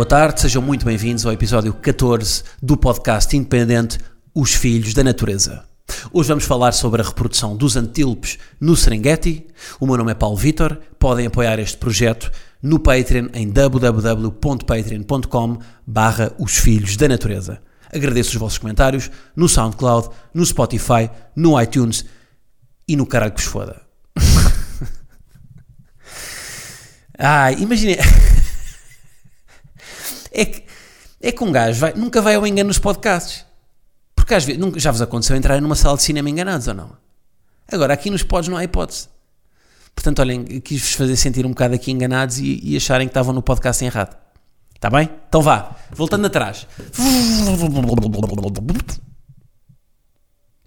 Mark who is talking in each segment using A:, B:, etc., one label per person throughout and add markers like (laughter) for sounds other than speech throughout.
A: Boa tarde, sejam muito bem-vindos ao episódio 14 do podcast independente Os Filhos da Natureza. Hoje vamos falar sobre a reprodução dos antílopes no Serengeti. O meu nome é Paulo Vitor. Podem apoiar este projeto no Patreon em www.patreon.com barra Os Filhos da Natureza. Agradeço os vossos comentários no SoundCloud, no Spotify, no iTunes e no caralho que vos foda. Ai, (laughs) imagine... (laughs) É que, é que um gajo vai, nunca vai ao engano nos podcasts. Porque às vezes, nunca, já vos aconteceu entrar numa sala de cinema enganados ou não? Agora, aqui nos pods não há hipótese. Portanto, olhem, quis-vos fazer sentir um bocado aqui enganados e, e acharem que estavam no podcast errado. Está bem? Então vá, voltando atrás.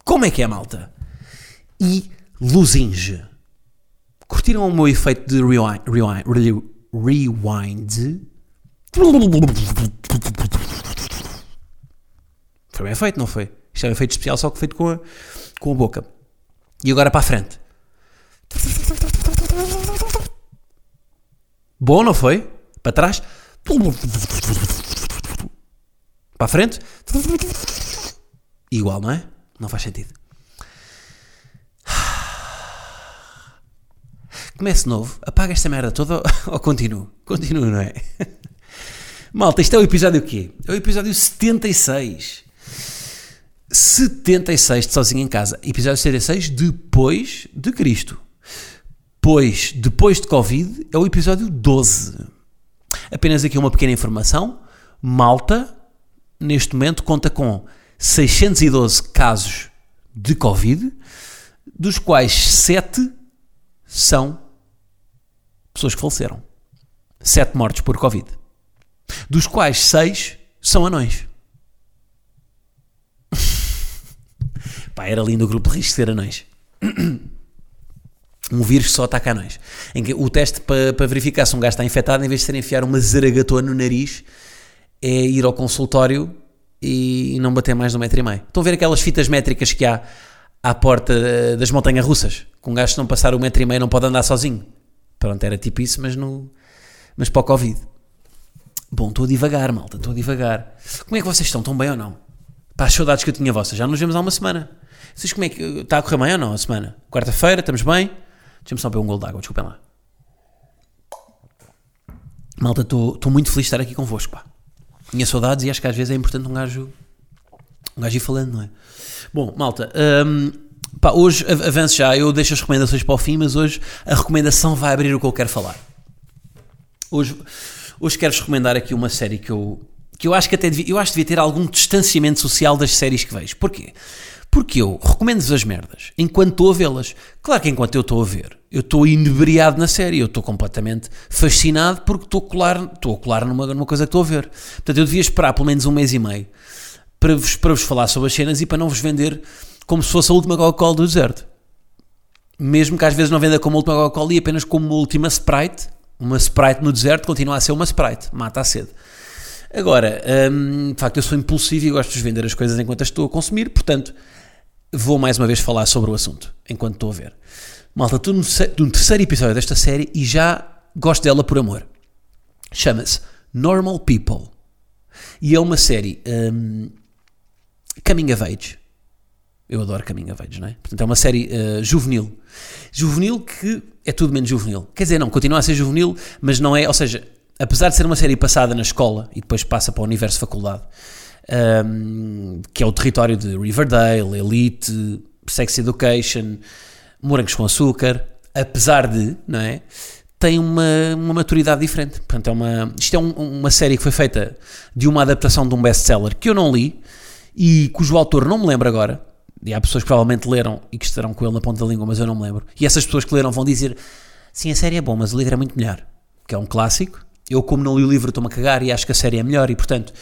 A: Como é que é, malta? E Luzinge. Curtiram o meu efeito de rewind? Rewind? rewind foi bem feito, não foi? Isto é um efeito especial, só que feito com a, com a boca. E agora para a frente. Bom, não foi? Para trás. Para a frente. Igual, não é? Não faz sentido. Comece novo. Apaga esta merda toda ou continuo? Continuo, não é? Malta, isto é o episódio quê? É o episódio 76. 76 de Sozinho em Casa. Episódio 76 depois de Cristo. Pois, depois de Covid, é o episódio 12. Apenas aqui uma pequena informação. Malta, neste momento, conta com 612 casos de Covid, dos quais 7 são pessoas que faleceram. 7 mortes por Covid dos quais seis são anões. (laughs) Pá, era lindo o grupo de risco ser anões. (clears throat) Um vírus que só ataca anões. Em que o teste para, verificar se um gajo está infectado, em vez de ser enfiar uma zaragatona no nariz, é ir ao consultório e não bater mais de um metro e meio. Estão a ver aquelas fitas métricas que há à porta das montanhas russas? Com um gajo se não passar um metro e meio não pode andar sozinho. Pronto, era tipo isso, mas, no, mas para o Covid. Bom, estou a divagar, malta, estou a divagar. Como é que vocês estão? Estão bem ou não? Para as saudades que eu tinha vossas, já nos vemos há uma semana. Vocês como é que. Está a correr bem ou não a semana? Quarta-feira, estamos bem? Deixa-me só beber um gol de água, desculpem lá. Malta, estou, muito feliz de estar aqui convosco, pá. Tinha saudades e acho que às vezes é importante um gajo. Um gajo ir falando, não é? Bom, malta, um, pá, hoje avanço já, eu deixo as recomendações para o fim, mas hoje a recomendação vai abrir o que eu quero falar. Hoje Hoje quero-vos recomendar aqui uma série que eu, que eu acho que até devia, eu acho que devia ter algum distanciamento social das séries que vejo. Porquê? Porque eu recomendo-vos as merdas enquanto estou a vê-las. Claro que enquanto eu estou a ver, eu estou inebriado na série, eu estou completamente fascinado porque estou a colar, estou a colar numa, numa coisa que estou a ver. Portanto, eu devia esperar pelo menos um mês e meio para vos, para vos falar sobre as cenas e para não vos vender como se fosse a última Coca-Cola do deserto. Mesmo que às vezes não venda como a última Coca-Cola e apenas como uma última Sprite, uma Sprite no deserto continua a ser uma Sprite, mata a sede. Agora, hum, de facto, eu sou impulsivo e gosto de vender as coisas enquanto as estou a consumir, portanto, vou mais uma vez falar sobre o assunto, enquanto estou a ver. Malta, estou no, terceiro episódio desta série e já gosto dela por amor. Chama-se Normal People. E é uma série um, coming of age. Eu adoro Coming of Age, não é? Portanto, é uma série uh, juvenil. Juvenil que é tudo menos juvenil. Quer dizer, não, continua a ser juvenil, mas não é. Ou seja, apesar de ser uma série passada na escola e depois passa para o universo faculdade, um, que é o território de Riverdale, Elite, Sex Education, Morangos com Açúcar, apesar de, não é? Tem uma, uma maturidade diferente. Portanto, é uma, isto é um, uma série que foi feita de uma adaptação de um best-seller que eu não li e cujo autor não me lembro agora e há pessoas que provavelmente leram e que estarão com ele na ponta da língua, mas eu não me lembro. E essas pessoas que leram vão dizer: sim, a série é bom, mas o livro é muito melhor. Que é um clássico. Eu, como não li o livro, estou-me a cagar e acho que a série é melhor e, portanto,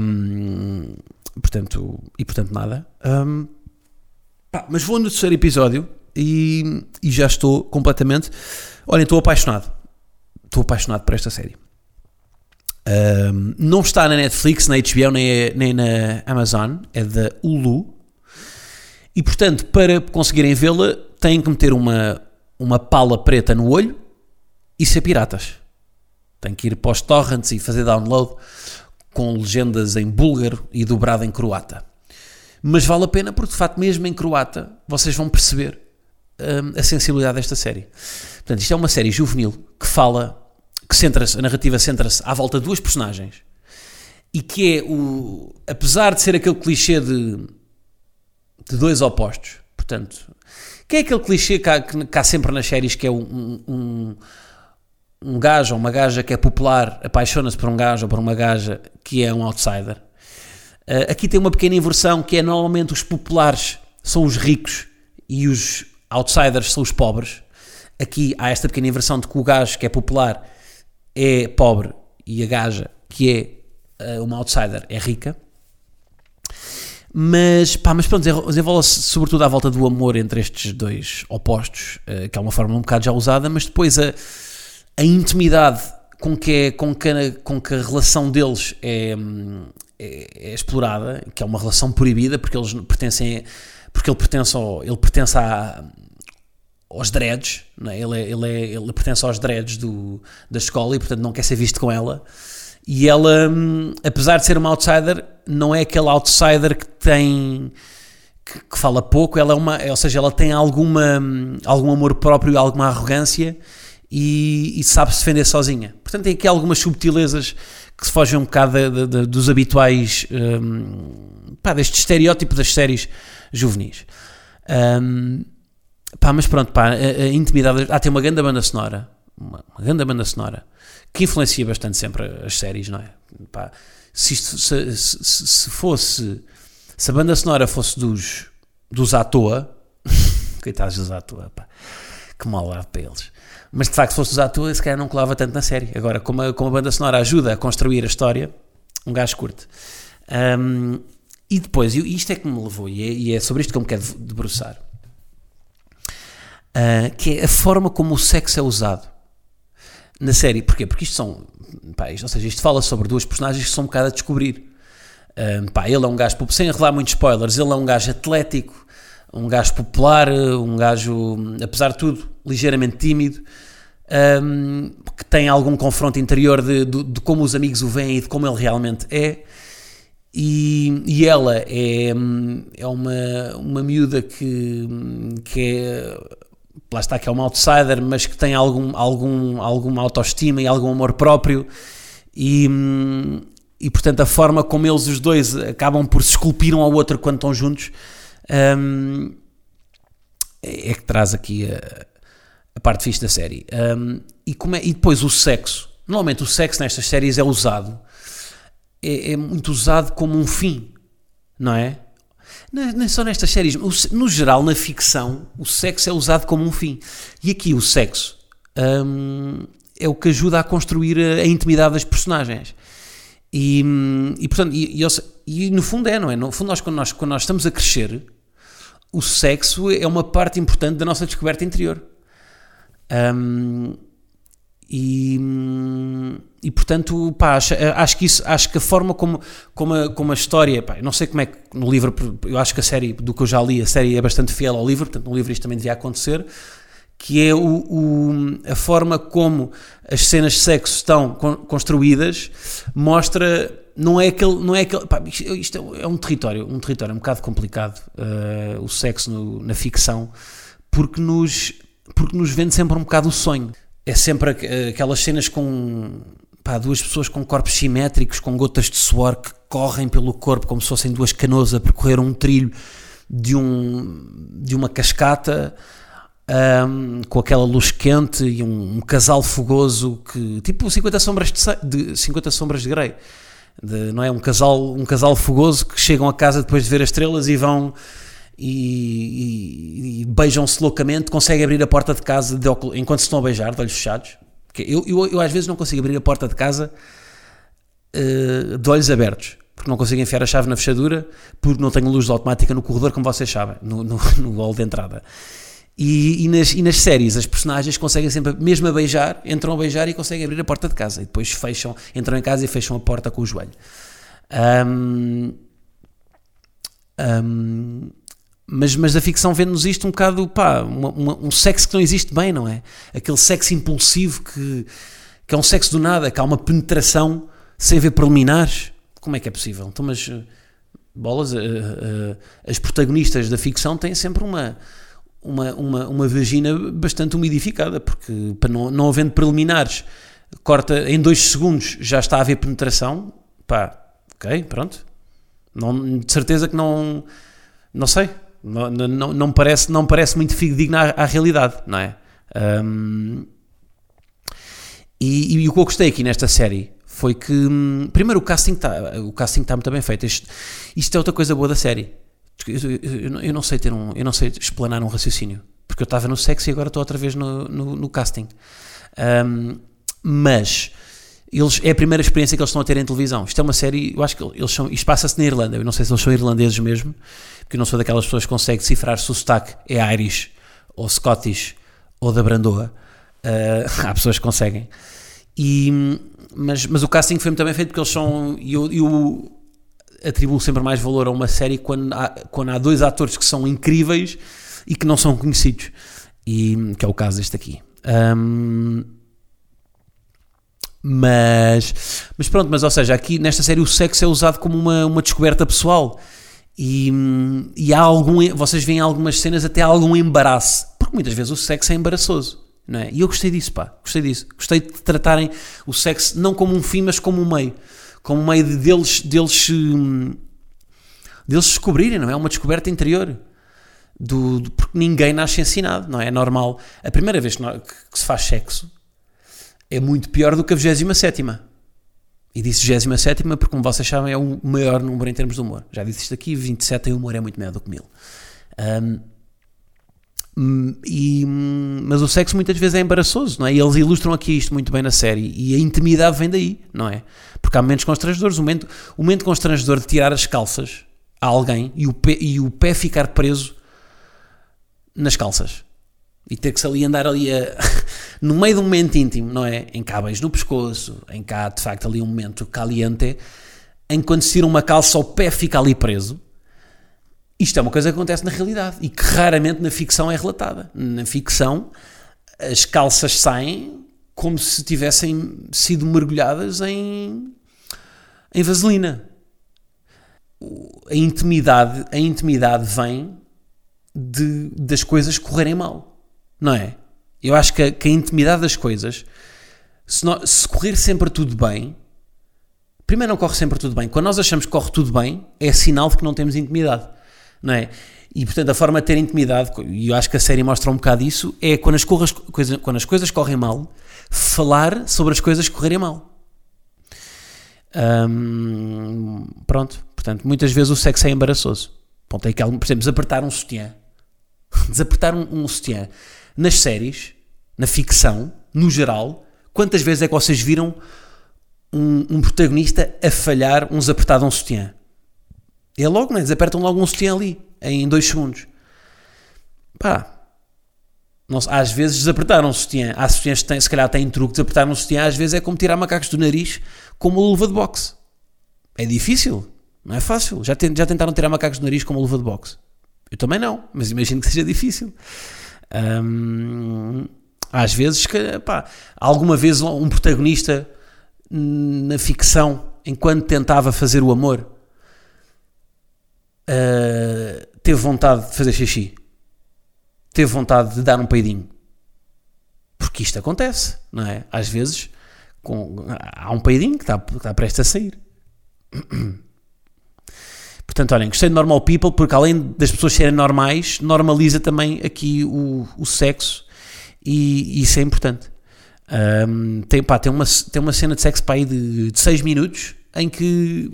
A: Um, portanto, e portanto nada. Um, pá, mas vou no terceiro episódio e, e já estou completamente. Olhem, estou apaixonado. Estou apaixonado por esta série. Um, não está na Netflix, na HBO, nem, nem na Amazon, é da Hulu. E portanto, para conseguirem vê-la, têm que meter uma, uma pala preta no olho e ser piratas. Têm que ir para os torrents e fazer download com legendas em búlgaro e dobrado em croata. Mas vale a pena porque, de facto, mesmo em croata, vocês vão perceber um, a sensibilidade desta série. Portanto, isto é uma série juvenil que fala, que centra-se, a narrativa centra-se à volta de duas personagens e que é o, apesar de ser aquele clichê de, de dois opostos, portanto, que é aquele clichê que há, que há sempre nas séries que é um, um, um gajo ou uma gaja que é popular apaixona-se por um gajo ou por uma gaja que é um outsider. Uh, aqui tem uma pequena inversão que é normalmente os populares são os ricos e os outsiders são os pobres. Aqui há esta pequena inversão de que o gajo que é popular é pobre e a gaja que é uh, uma outsider é rica. Mas, pá, mas pronto, desenvolve-se sobretudo à volta do amor entre estes dois opostos, uh, que é uma forma um bocado já usada, mas depois a, a intimidade com que, é, com, que, com que a relação deles é, é, é, explorada, que é uma relação proibida, porque eles pertencem, porque ele pertence, ao, ele pertence à, aos dreads, é? ele, é, ele, é, ele pertence aos dreads do, da escola e portanto não quer ser visto com ela. E ela, hum, apesar de ser uma outsider, não é aquele outsider que tem que, que fala pouco, ela é uma, ou seja, ela tem alguma, hum, algum amor próprio alguma arrogância e, e sabe se defender sozinha. Portanto, tem aqui algumas subtilezas que se fogem um bocado de, de, dos habituais, um, pá, deste estereótipo das séries juvenis. Um, pá, mas pronto, pá, a, a intimidade. Ah, tem uma grande banda sonora, uma, uma grande banda sonora que influencia bastante sempre as séries, não é? Pá, se, isto, se, se, se, fosse, se a banda sonora fosse dos, dos à toa, (laughs) coitados dos à toa, pá, que mal lado para eles. Mas de facto, se fosse dos à toa, se calhar não colava tanto na série. Agora, como a, como a banda sonora ajuda a construir a história, um gajo curte. Um, e depois, isto é que me levou, e é, e é sobre isto que eu me quero debruçar, uh, que é a forma como o sexo é usado na série. Porquê? Porque isto são. Pá, isto, ou seja, isto fala sobre duas personagens que são um bocado a descobrir. Um, pá, ele é um gajo, sem revelar muitos spoilers, ele é um gajo atlético, um gajo popular, um gajo, apesar de tudo, ligeiramente tímido, um, que tem algum confronto interior de, de, de, como os amigos o veem e de como ele realmente é. E, e ela é, é uma, uma miúda que, que é lá está que é uma outsider, mas que tem algum, algum, alguma autoestima e algum amor próprio. E, e portanto a forma como eles os dois acabam por se esculpir um ao outro quando estão juntos um, é que traz aqui a, a parte fixe da série. Um, e, é, e depois o sexo. Normalmente o sexo nestas séries é usado é, é muito usado como um fim não é? Nem só nestas séries, no geral, na ficção, o sexo é usado como um fim. E aqui o sexo hum, é o que ajuda a construir a, a intimidade das personagens. E, hum, e portanto, e, e, e, no fundo é, não é? No fundo, nós quando, nós, quando nós estamos a crescer, o sexo é uma parte importante da nossa descoberta interior. Um, e, e portanto, pá, acho, acho, que isso, acho que a forma como, como, a, como a história, pá, não sei como é que no livro, eu acho que a série, do que eu já li, a série é bastante fiel ao livro, portanto, no livro isto também devia acontecer, que é o, o a forma como as cenas de sexo estão construídas, mostra, não é aquele, não é aquele, pá, isto é um território, um território um bocado complicado, uh, o sexo no, na ficção, porque nos, porque nos vende sempre um bocado o sonho é sempre aquelas cenas com pá, duas pessoas com corpos simétricos, com gotas de suor que correm pelo corpo como se fossem duas canoas a percorrer um trilho de, um, de uma cascata. Um, com aquela luz quente e um, um, casal fogoso que tipo 50 sombras de, de 50 sombras de Grey de, não é um casal um casal fogoso que chegam a casa depois de ver as estrelas e vão e, e, e beijam-se loucamente, conseguem abrir a porta de casa de enquanto se estão a beijar, de olhos fechados. Eu, eu, eu, às vezes não consigo abrir a porta de casa uh, de olhos abertos, porque não consigo enfiar a chave na fechadura, porque não tenho luz automática no corredor, como vocês sabem, no, no, (laughs) no hall de entrada. E, e, nas, e nas séries, as personagens conseguem sempre, mesmo a beijar, entram a beijar e conseguem abrir a porta de casa. E depois fecham, entram em casa e fecham a porta com o joelho. Um, um, mas, mas a ficção vê-nos isto um bocado, pá, uma, uma, um sexo que não existe bem, não é? Aquele sexo impulsivo que, que é um sexo do nada, que há uma penetração sem ver preliminares. Como é que é possível? Então, mas eh, bolas, uh, uh, as protagonistas da ficção têm sempre uma uma, uma, uma vagina bastante umidificada, porque para não, não havendo preliminares, corta em dois segundos, já está a haver penetração, pá, ok, pronto. Não, de certeza que não, não sei, não, não, não, parece, não parece muito fidedigno à, à realidade, não é? Um, e, e, o que eu gostei aqui nesta série foi que, hum, primeiro, o casting está o casting está muito bem feito. Isto, isto é outra coisa boa da série eu, eu, não sei ter um, eu não sei explanar um raciocínio, porque eu estava no sexo e agora estou outra vez no, no, no casting. Um, mas eles, é a primeira experiência que eles estão a ter em televisão. Isto é uma série, eu acho que eles são, isto passa-se na Irlanda, eu não sei se eles são irlandeses mesmo, porque eu não sou daquelas pessoas que conseguem decifrar se o sotaque é Irish, ou Scottish, ou da Brandoa. Uh, (laughs) há pessoas que conseguem. E, mas, mas o casting foi bem feito porque eles são. E o, atribuo sempre mais valor a uma série quando há, quando há dois atores que são incríveis e que não são conhecidos. E que é o caso deste aqui. Um, mas, mas pronto, mas ou seja, aqui nesta série o sexo é usado como uma, uma descoberta pessoal. E, e há algum, vocês veem algumas cenas até algum embaraço, porque muitas vezes o sexo é embaraçoso. Não é? E eu gostei disso, pá, gostei disso. Gostei de tratarem o sexo não como um fim, mas como um meio como meio de deles, deles, hum, deles descobrirem, não é? Uma descoberta interior. Do, do, porque ninguém nasce ensinado, não é? É normal. A primeira vez que, que se faz sexo é muito pior do que a 27. E disse 27 porque, como vocês sabem, é o maior número em termos de humor. Já disse isto aqui: 27 em humor é muito maior do que 1000. Um, e, mas o sexo muitas vezes é embaraçoso, não é? E eles ilustram aqui isto muito bem na série. E a intimidade vem daí, não é? Porque há momentos constrangedores. O momento, o momento constrangedor de tirar as calças a alguém e o pé, e o pé ficar preso nas calças. E ter que se ali andar ali a, no meio de um momento íntimo, não é? Em cabos no pescoço, em cá de facto ali um momento caliente, em quando se tira uma calça o pé fica ali preso isto é uma coisa que acontece na realidade e que raramente na ficção é relatada. Na ficção, as calças saem como se tivessem sido mergulhadas em, em vaselina. A intimidade, a intimidade vem de, das coisas correrem mal, não é? Eu acho que a, que a intimidade das coisas, se, se correr sempre tudo bem, primeiro não corre sempre tudo bem. Quando nós achamos que corre tudo bem, é sinal de que não temos intimidade não é? E portanto a forma de ter intimidade, e eu acho que a série mostra um bocado isso, é quando as, corras, coisa, quando as coisas correm mal, falar sobre as coisas correrem mal. Hum, pronto, portanto, muitas vezes o sexo é embaraçoso. Ponto é que, por exemplo, desapertar um sutiã, (laughs) desapertar um, um sutiã nas séries, na ficção, no geral, quantas vezes é que vocês viram um, um protagonista a falhar um desapertado um sutiã? É logo, né? Desapertam logo um sutiã ali, em dois segundos. Pá. Não, às vezes desapertaram um sutiã. Há sutiãs que têm, se calhar têm truque, desapertar um sutiã às vezes é como tirar macacos do nariz com uma luva de boxe. É difícil, não é fácil. Já, já tentaram tirar macacos do nariz com uma luva de boxe? Eu também não, mas imagino que seja difícil. Às vezes, pá, alguma vez um protagonista na ficção, enquanto tentava fazer o amor, uh, teve vontade de fazer xixi, teve vontade de dar um peidinho. Porque isto acontece, não é? Às vezes com, há um peidinho que está, que está prestes a sair. (clears throat) Portanto, olhem, gostei de Normal People porque além das pessoas serem normais, normaliza também aqui o, o sexo e, e isso é importante. Um, tem, pá, tem, uma, tem uma cena de sexo para aí de 6 minutos em que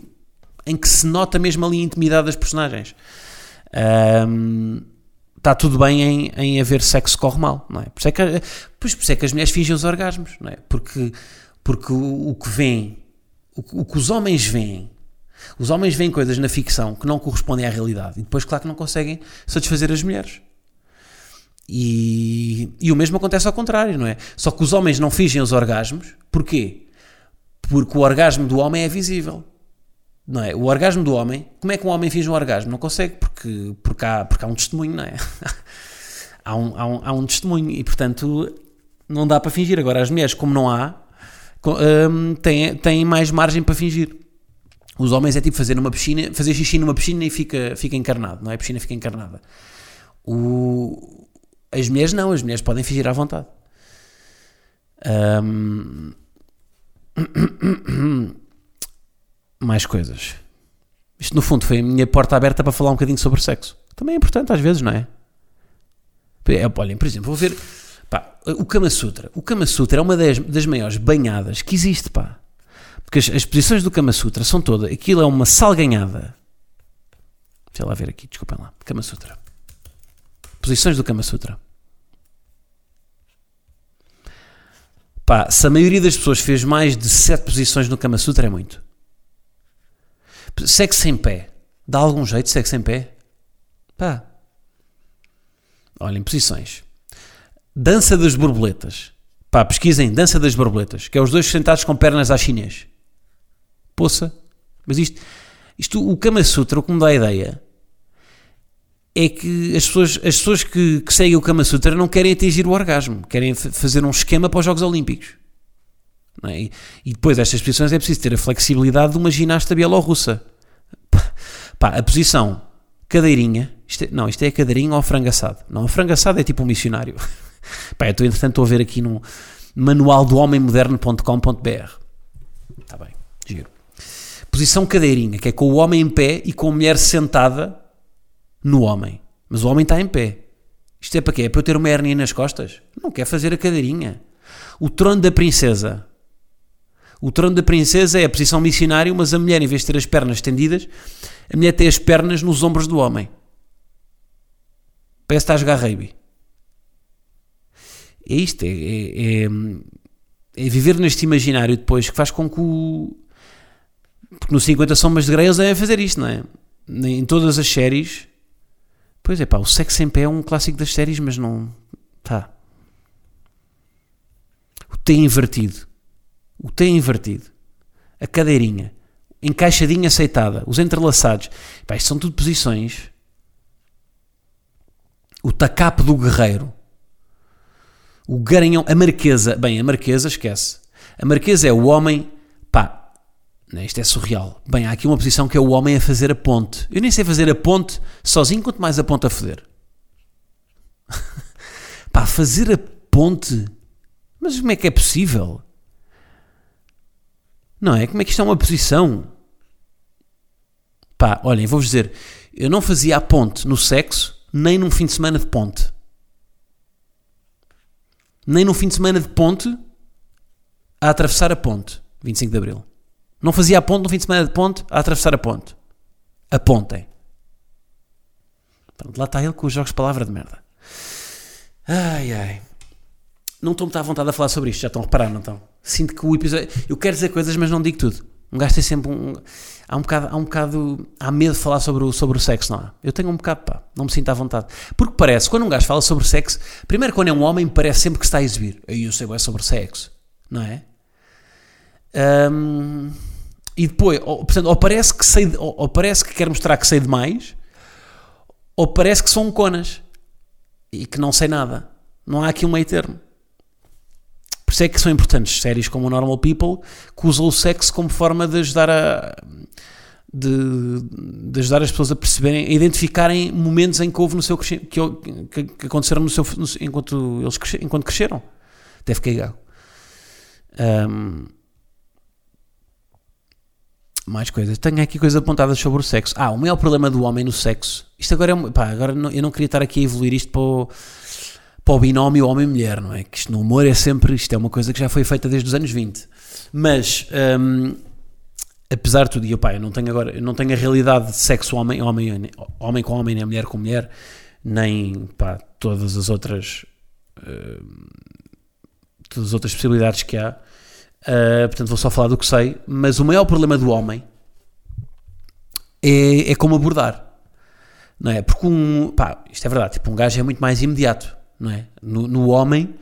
A: em que se nota mesmo ali a intimidade das personagens. Um, está tudo bem em, em haver sexo que corre mal, não é? Por isso é, que, por isso é que as mulheres fingem os orgasmos, não é? Porque, porque o, o que vem, O, o que os homens veem, os homens veem coisas na ficção que não correspondem à realidade e depois, claro, que não conseguem satisfazer as mulheres. E, e o mesmo acontece ao contrário, não é? Só que os homens não fingem os orgasmos. Porquê? Porque o orgasmo do homem é visível. Não é? O orgasmo do homem, como é que um homem finge um orgasmo? Não consegue, porque, porque, há, porque há um testemunho, não é? (laughs) há, um, há, um, há um testemunho e, portanto, não dá para fingir. Agora, as mulheres, como não há, um, têm, têm mais margem para fingir. Os homens é tipo fazer numa piscina, fazer xixi numa piscina e fica, fica encarnado, não é? A piscina fica encarnada. O, as mulheres não, as mulheres podem fingir à vontade. Um, (coughs) mais coisas. Isto no fundo foi a minha porta aberta para falar um bocadinho sobre sexo. Também é importante às vezes, não é? olhem, por exemplo, vou ver pá, o Kama Sutra. O Kama Sutra é uma das, das maiores banhadas que existe, pá. Porque as, as posições do Kama Sutra são todas. Aquilo é uma salganhada. Deixa lá ver aqui, desculpem lá. Kama Sutra. Posições do Kama Sutra. Pá, se a maioria das pessoas fez mais de 7 posições no Kama Sutra, é muito. Sexo em pé. Dá algum jeito sexo em pé? Pá. Olhem, posições. Dança das borboletas. Pá, pesquisem dança das borboletas, que é os dois sentados com pernas à chinês. Poça. Mas isto, isto o Kama Sutra, o que me dá a ideia é que as pessoas, as pessoas que, que seguem o Kama Sutra não querem atingir o orgasmo, querem fazer um esquema para os Jogos Olímpicos. É? E, e, depois destas posições é preciso ter a flexibilidade de uma ginasta bielorrussa. Pá, a posição cadeirinha, isto é, não, isto é cadeirinha ou frango assado. Não, frango assado é tipo um missionário. (laughs) Pá, eu estou, entretanto, estou a ver aqui no homemmoderno.com.br. Está bem, giro. Posição cadeirinha, que é com o homem em pé e com a mulher sentada no homem. Mas o homem está em pé. Isto é para quê? É para eu ter uma hernia nas costas? Não quer fazer a cadeirinha. O trono da princesa. O trono da princesa é a posição missionária, mas a mulher, em vez de ter as pernas estendidas, a mulher tem as pernas nos ombros do homem. Parece que está a jogar rugby. É isto, é, é, é, é, viver neste imaginário depois que faz com que o. Porque no 50 Sombras de Grey eles devem fazer isto, não é? Em todas as séries Pois é, pá, o sexo em pé é um clássico das séries, mas não. Tá. O T invertido. O T invertido. A cadeirinha. Encaixadinha aceitada. Os entrelaçados. Pá, isto são tudo posições. O tacape do guerreiro. O garanhão. A marquesa. Bem, a marquesa, esquece. A marquesa é o homem. Né, isto é surreal. Bem, há aqui uma posição que é o homem a fazer a ponte. Eu nem sei fazer a ponte sozinho, quanto mais a ponte a foder. (laughs) Pá, fazer a ponte. Mas como é que é possível? Não é? Como é que isto é uma posição? Pá, olhem, vou-vos dizer. Eu não fazia a ponte no sexo, nem num fim de semana de ponte. Nem num fim de semana de ponte a atravessar a ponte. 25 de Abril. Não fazia a ponte no fim de semana de ponte a atravessar a ponte. Apontem. Pronto, lá está ele com os jogos de palavra de merda. Ai ai. Não estou muito à vontade a falar sobre isto, já estão a reparar, não estão? Sinto que o episódio. Eu quero dizer coisas, mas não digo tudo. Um gajo tem sempre um. Há um bocado. Há, um bocado, há medo de falar sobre o, sobre o sexo, não há? Eu tenho um bocado, pá. Não me sinto à vontade. Porque parece, quando um gajo fala sobre sexo, primeiro quando é um homem, parece sempre que está a exibir. Aí eu sei é sobre sexo, não é? Um, e depois, ou, portanto, ou parece que sei, ou, ou, parece que quer mostrar que sei demais, ou parece que sou um conas e que não sei nada. Não há aqui um meio termo. Por isso é que são importantes séries como o Normal People, que usam o sexo como forma de ajudar a. De, de, ajudar as pessoas a perceberem, a identificarem momentos em que houve no seu que, que, aconteceram no seu, no, enquanto eles enquanto cresceram. Deve cair um, mais coisas. Tenho aqui coisas apontadas sobre o sexo. Ah, o maior problema do homem no sexo. Isto agora é. Pá, agora não, eu não queria estar aqui a evoluir isto para o, para o binómio homem-mulher, não é? Que isto no humor é sempre. Isto é uma coisa que já foi feita desde os anos 20. Mas. Hum, apesar de tudo, e eu, pá, eu não tenho agora. Eu não tenho a realidade de sexo homem, homem, homem com homem, nem mulher com mulher, nem. pá, todas as outras. Hum, todas as outras possibilidades que há. Uh, portanto, vou só falar do que sei. Mas o maior problema do homem é, é como abordar. Não é? Porque um. Pá, isto é verdade. Tipo, um gajo é muito mais imediato. Não é? No, no homem,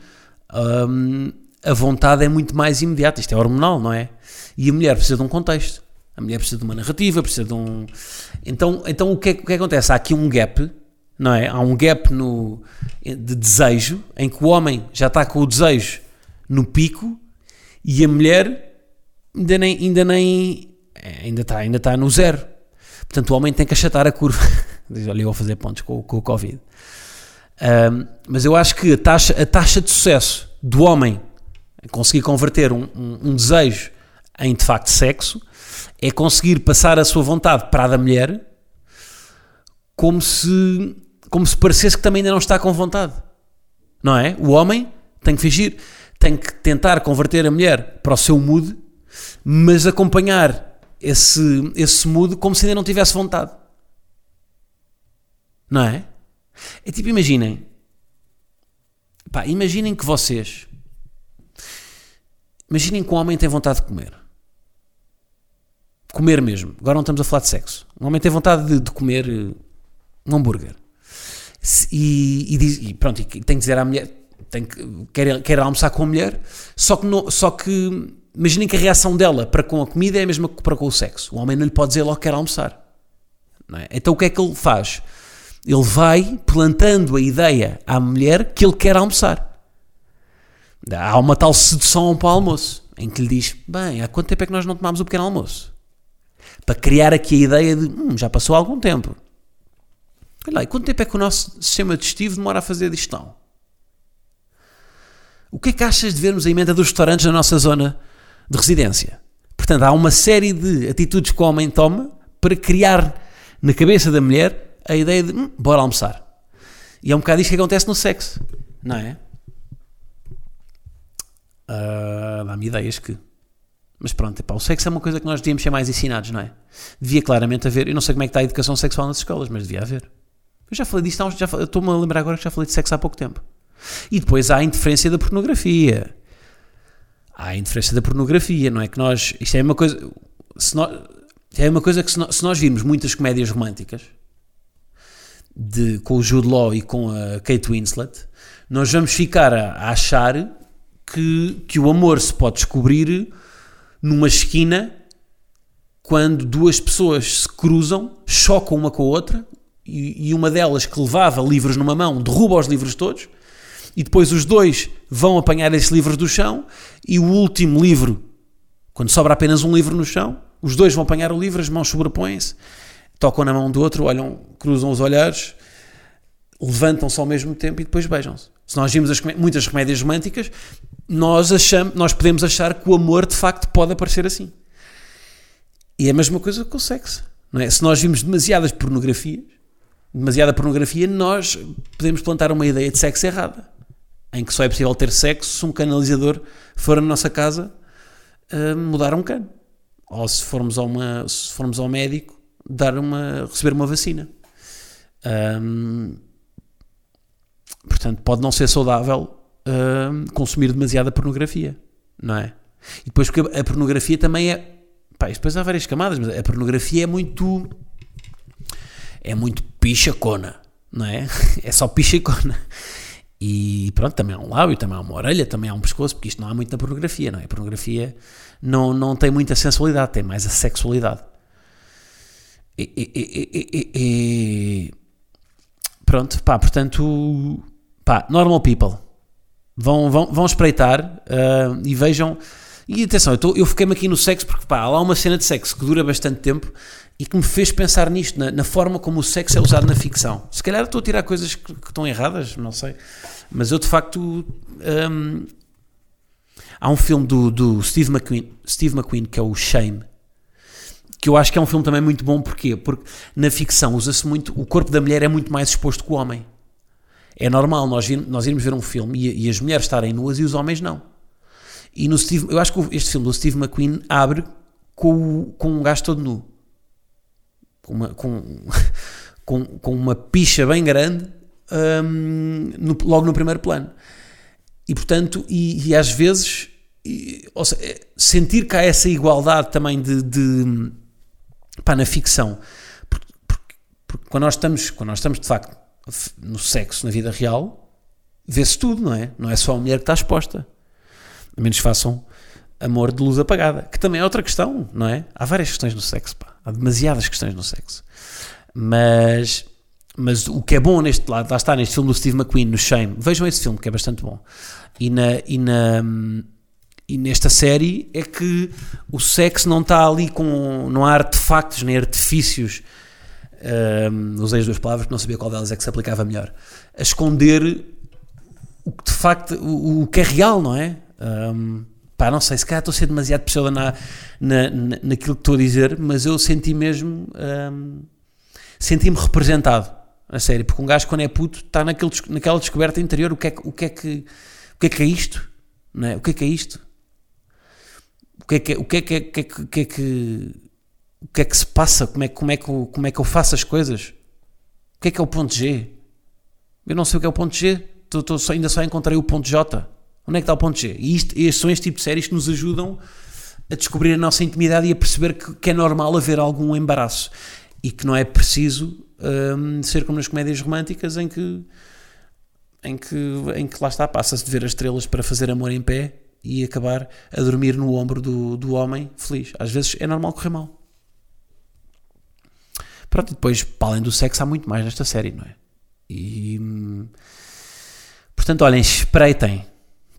A: um, a vontade é muito mais imediata. Isto é hormonal, não é? E a mulher precisa de um contexto. A mulher precisa de uma narrativa, precisa de um. Então, então o, que é, o que, é que acontece? Há aqui um gap, não é? Há um gap no, de desejo, em que o homem já está com o desejo no pico e a mulher ainda nem, ainda nem ainda está, ainda está no zero. Portanto, o homem tem que achatar a curva. (laughs) Diz, olha, eu vou fazer pontos com, com o Covid. Um, mas eu acho que a taxa, a taxa de sucesso do homem conseguir converter um, um, um, desejo em de facto sexo é conseguir passar a sua vontade para a da mulher como se, como se parecesse que também ainda não está com vontade. Não é? O homem tem que fingir tem que tentar converter a mulher para o seu mood, mas acompanhar esse, esse mood como se ainda não tivesse vontade. Não é? É tipo, imaginem. Pá, imaginem que vocês. Imaginem que um homem tem vontade de comer. Comer mesmo. Agora não estamos a falar de sexo. Um homem tem vontade de, de comer eh, um hambúrguer. E, e, diz, e pronto, e tem que dizer à mulher: tem que, quer, quer almoçar com a mulher, só que, só que imaginem que a reação dela para com a comida é a mesma que para com o sexo. O homem não lhe pode dizer logo que quer almoçar. É? Então o que é que ele faz? Ele vai plantando a ideia à mulher que ele quer almoçar. Há uma tal sedução para o almoço, em que lhe diz: Bem, há quanto tempo é que nós não tomámos o pequeno almoço? Para criar aqui a ideia de: hum, já passou algum tempo. Olha lá, e quanto tempo é que o nosso sistema digestivo demora a fazer digestão? O que é que achas de vermos a emenda dos restaurantes na nossa zona de residência? Portanto, há uma série de atitudes que o homem toma para criar na cabeça da mulher a ideia de hum, bora almoçar. E é um bocado isto que acontece no sexo, não é? Uh, Dá-me ideias que. Mas pronto, epá, o sexo é uma coisa que nós devíamos ser mais ensinados, não é? Devia claramente haver. Eu não sei como é que está a educação sexual nas escolas, mas devia haver. Eu já falei disto, já, estou-me a lembrar agora que já falei de sexo há pouco tempo. E depois há a interferência da pornografia. Há a interferência da pornografia, não é que nós. Isto é uma coisa. Se nós, é uma coisa que se nós, se nós virmos muitas comédias românticas de, com o Jude Law e com a Kate Winslet, nós vamos ficar a, a achar que, que o amor se pode descobrir numa esquina quando duas pessoas se cruzam, chocam uma com a outra e, e uma delas que levava livros numa mão derruba os livros todos e depois os dois vão apanhar esses livros do chão e o último livro, quando sobra apenas um livro no chão, os dois vão apanhar o livro, as mãos sobrepõem-se, tocam na mão do outro, olham, cruzam os olhares, levantam-se ao mesmo tempo e depois beijam-se. Se nós vimos as, muitas comédias românticas, nós, achamos, nós podemos achar que o amor de facto pode aparecer assim. E é a mesma coisa com o sexo. Não é? Se nós vimos demasiadas pornografias, demasiada pornografia, nós podemos plantar uma ideia de sexo errada em que só é possível ter sexo se um canalizador for na nossa casa uh, mudar um cano. Ou se formos, a uma, se formos ao médico dar uma, receber uma vacina. Um, portanto, pode não ser saudável uh, consumir demasiada pornografia, não é? E depois porque a pornografia também é. Pá, depois há várias camadas, mas a pornografia é muito. É muito pichacona, não é? (laughs) É só pichacona. E pronto, também há um lábio, também há uma orelha, também há um pescoço, porque isto não há muito na pornografia, não é? A pornografia não, não tem muita sensualidade, tem mais a sexualidade. E, e, e, pronto, pá, portanto, pá, normal people. Vão, vão, vão espreitar uh, e vejam. E atenção, eu, eu fiquei-me aqui no sexo porque pá, há lá uma cena de sexo que dura bastante tempo e que me fez pensar nisto, na, na, forma como o sexo é usado na ficção. Se calhar estou a tirar coisas que, que estão erradas, não sei. Mas eu de facto. Um, há um filme do, do Steve, McQueen, Steve McQueen que é o Shame. Que eu acho que é um filme também muito bom, porquê? Porque na ficção usa-se muito. O corpo da mulher é muito mais exposto que o homem. É normal nós, ir, nós irmos ver um filme e, e, as mulheres estarem nuas e os homens não. E no Steve, eu acho que este filme do Steve McQueen abre com, com um gajo todo nu. Com uma, com, (laughs) com, com uma picha bem grande um, no, logo no primeiro plano. E portanto, e, e, às vezes e, seja, sentir que há essa igualdade também de, de pá, na ficção. Porque, porque, porque, quando, nós estamos, quando nós estamos de facto no sexo, na vida real, vê-se tudo, não é? Não é só a mulher que está exposta. A menos façam amor de luz apagada, que também é outra questão, não é? Há várias questões no sexo, pá. Há demasiadas questões no sexo. Mas, mas o que é bom neste lado, lá está, neste filme do Steve McQueen, no Shame, vejam esse filme que é bastante bom. E na, e na, e nesta série é que o sexo não está ali com. não há artefactos nem artifícios. Um, usei as duas palavras porque não sabia qual delas é que se aplicava melhor. A esconder o que de facto. o, o que é real, não é? Um, pá, não sei, se calhar estou a ser demasiado pessoa na, na, na, naquilo que estou a dizer, mas eu senti mesmo. Um, senti-me representado. A sério, porque um gajo quando é puto está naquele, naquela descoberta interior, o que é, o que, é que o que é que é isto? Não é? O que é que é isto? o que é que, o que, é que, que, que, é o que é que se passa? Como é, como, é que, como é que eu faço as coisas? O que é que é o ponto G? Eu não sei o que é o ponto G, tô, tô ainda só encontrei o ponto J. Onde é que está o ponto G? E isto, estes são este tipo de séries que nos ajudam a descobrir a nossa intimidade e a perceber que, que é normal haver algum embaraço e que não é preciso hum, ser como nas comédias românticas em que em que, em que lá está, passa-se de ver as estrelas para fazer amor em pé e acabar a dormir no ombro do, do homem feliz. Às vezes é normal correr mal. Pronto, e depois, para além do sexo, há muito mais nesta série, não é? E. Portanto, olhem, espreitem.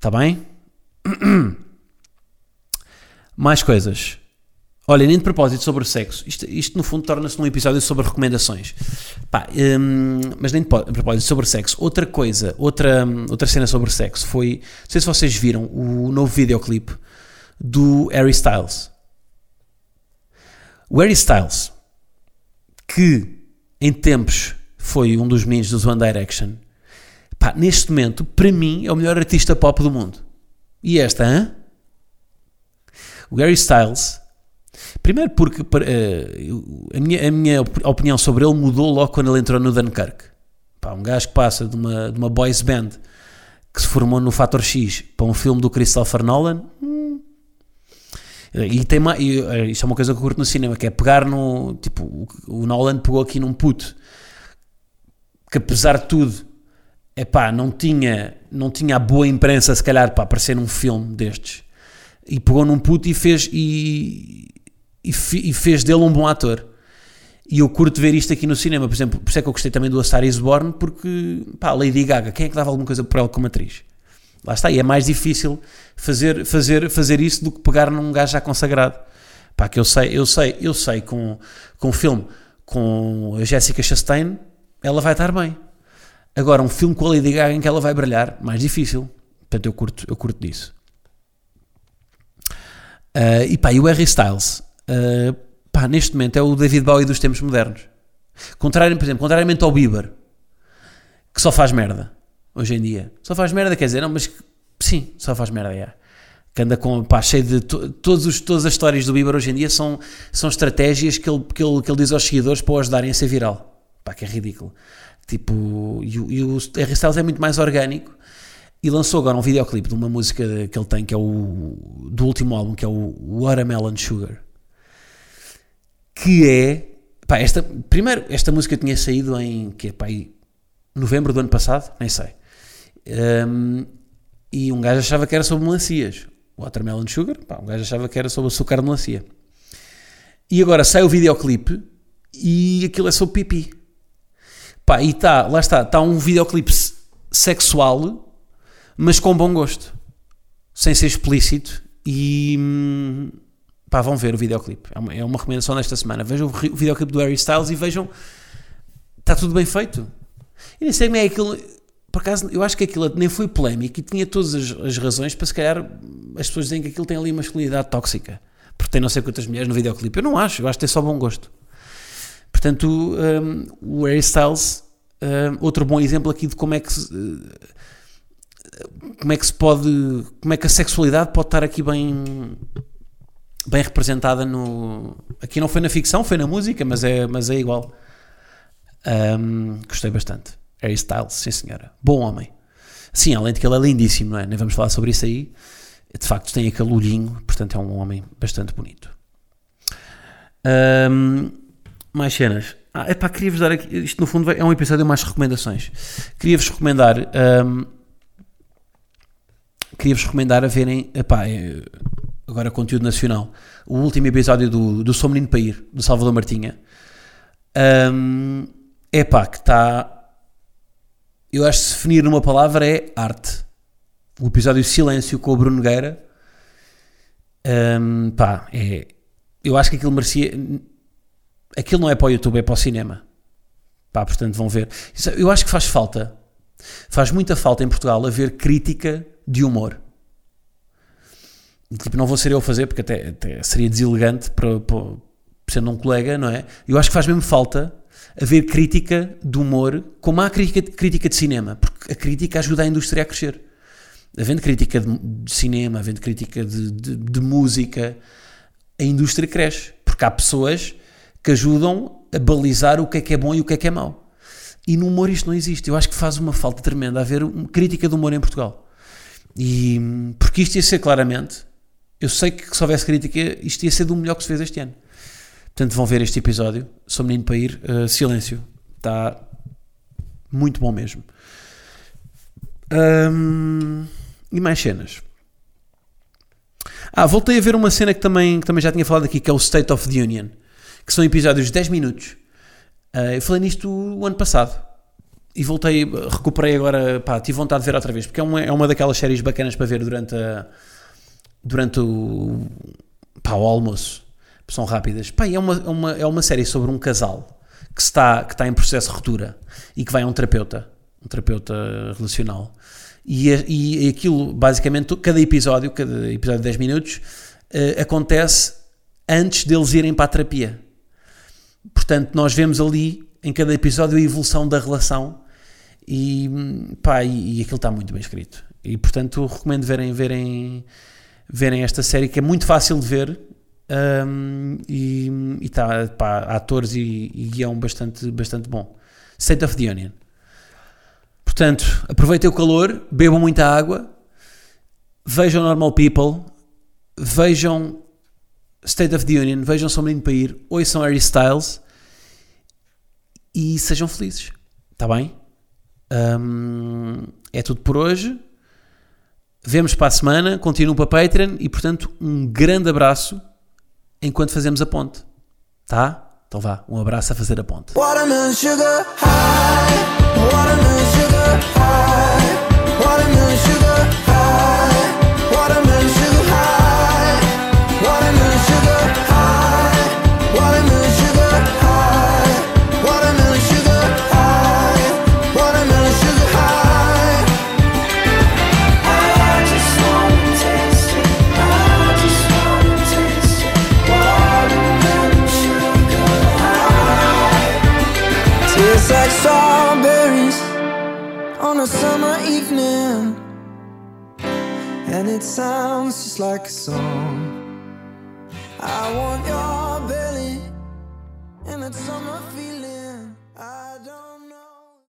A: Está bem? (clears throat) mais coisas. Olha, nem de propósito sobre o sexo. Isto, isto no fundo torna-se num episódio sobre recomendações. Pá, hum, mas nem de propósito sobre sexo. Outra coisa, outra, outra cena sobre sexo foi. Não sei se vocês viram o novo videoclipe do Harry Styles. O Harry Styles, que em tempos foi um dos meninos do One Direction, pá, neste momento, para mim, é o melhor artista pop do mundo. E esta, hã? O Harry Styles Primeiro porque uh, a, minha, a minha opinião sobre ele mudou logo quando ele entrou no Dunkirk. Pá, um gajo que passa de uma, de uma boys band que se formou no Fator X para um filme do Christopher Nolan. Hum. E tem uma, e, eh, isto é uma coisa que eu curto no cinema, que é pegar no. Tipo, o Nolan pegou aqui num puto que apesar de tudo, é pá, não tinha, não tinha a boa imprensa se calhar para aparecer num filme destes. E pegou num puto e fez. E, e, e, fez dele um bom ator. E eu curto ver isto aqui no cinema, por exemplo, por isso é que eu gostei também do A Star is Born, porque, pá, Lady Gaga, quem é que dava alguma coisa por ela como atriz? Lá está, e é mais difícil fazer, fazer, fazer isso do que pegar num gajo já consagrado. Pá, que eu sei, eu sei, eu sei, com, com um filme com a Jessica Chastain, ela vai estar bem. Agora, um filme com a Lady Gaga em que ela vai brilhar, mais difícil. Portanto, eu curto, eu curto disso. Uh, e pá, e o Harry Styles, uh, pá, neste momento é o David Bowie dos tempos modernos. Por exemplo, contrariamente ao Bieber, que só faz merda hoje em dia. Só faz merda, quer dizer, não, mas sim, só faz merda, é. Que anda com, pá, cheio de. To, todos os, todas as histórias do Bieber hoje em dia são, são estratégias que ele, que, ele, que ele diz aos seguidores para o ajudarem a ser viral. Pá, que é ridículo. Tipo, e, e o Harry Styles é muito mais orgânico e lançou agora um videoclipe de uma música que ele tem, que é o do último álbum, que é o Watermelon Sugar que é. Pá, esta, primeiro, esta música tinha saído em que, pá, novembro do ano passado, nem sei. Um, e um gajo achava que era sobre melancias. Watermelon Sugar, pá, um gajo achava que era sobre açúcar de melancia. E agora sai o videoclipe e aquilo é sobre pipi. Pá, e tá, lá está, está um videoclipe sexual, mas com bom gosto. Sem ser explícito e. Hum, pá, vão ver o videoclipe. É uma, é uma recomendação desta semana. Vejam o videoclipe do Harry Styles e vejam. Está tudo bem feito. E nem sei como é aquilo. Por acaso, eu acho que aquilo nem foi polémico e tinha todas as, as razões para se calhar as pessoas dizem que aquilo tem ali uma masculinidade tóxica. Porque tem não sei quantas mulheres no videoclipe. Eu não acho, eu acho que tem só bom gosto. Portanto, um, o Harry Styles, um, outro bom exemplo aqui de como é que se, como é que se pode, como é que a sexualidade pode estar aqui bem bem representada no. Aqui não foi na ficção, foi na música, mas é, mas é igual. Um, gostei bastante. Harry Styles, sim senhora. Bom homem. Sim, além de que ele é lindíssimo, não é? Nem vamos falar sobre isso aí. de facto tem aquele olhinho, portanto é um homem bastante bonito. Ahm, mais cenas. Ah, epá, queria-vos dar aqui, isto no fundo é um episódio mais recomendações. Queria-vos recomendar, ahm, queria-vos recomendar a verem, epá, é, agora conteúdo nacional, o último episódio do, do Sou Menino para Ir, do Salvador Martinha. Ahm, epá, que está, eu acho que se definir numa palavra é arte. O episódio Silêncio com o Bruno Nogueira, ahm, pá, é, eu acho que aquilo merecia. Aquilo não é para o YouTube, é para o cinema. Pá, portanto vão ver. Isso- Eu acho que faz falta. Faz muita falta em Portugal haver crítica de humor. Tipo, não vou ser eu a fazer, porque até, até seria deselegante para, para, sendo um colega, não é? Eu acho que faz mesmo falta haver crítica de humor, como há crítica, crítica de cinema, porque a crítica ajuda a indústria a crescer. Havendo crítica de, de cinema, havendo crítica de, de- de música, a indústria cresce, porque há pessoas que ajudam a balizar o que é que é bom e o que é que é mau. E no humor isto não existe. Eu acho que faz uma falta tremenda haver uma crítica do humor em Portugal. E porque isto ia ser claramente, eu sei que se houvesse crítica, isto ia ser do melhor que se fez este ano. Portanto, vão ver este episódio. Sou menino para ir. Uh, silêncio. Está muito bom mesmo. Hum, e mais cenas. Ah, voltei a ver uma cena que também, que também já tinha falado aqui, que é o State of the Union, que são episódios de 10 minutos. Ah, eu falei nisto o ano passado e voltei, recuperei agora, pá, tive vontade de ver outra vez, porque é uma, é uma daquelas séries bacanas para ver durante, a, durante o, pá, o almoço. São rápidas. Pá, é, uma, é, uma, é uma série sobre um casal que está, que está em processo de ruptura e que vai a um terapeuta, um terapeuta relacional. E, e, aquilo, basicamente, cada episódio, cada episódio de 10 minutos, eh, acontece antes deles irem para a terapia. Portanto, nós vemos ali, em cada episódio, a evolução da relação e, pá, e, e aquilo está muito bem escrito. E, portanto, recomendo verem, verem, verem esta série, que é muito fácil de ver um, e está, pá, atores e, e guião bastante, bastante bom. State of the Union. Portanto, aproveitem o calor, bebam muita água, vejam Normal People, vejam State of the Union, vejam São Menino para ir, ouçam Harry Styles e sejam felizes. Está bem? Um, é tudo por hoje. Vemos para a semana, continuo para Patreon e, portanto, um grande abraço enquanto fazemos a ponte. Tá? Então vá, um abraço a fazer a ponte.
B: Watermelon sugar high, watermelon sugar high, watermelon sugar high, it sounds just like a song. I want your belly and that summer feeling.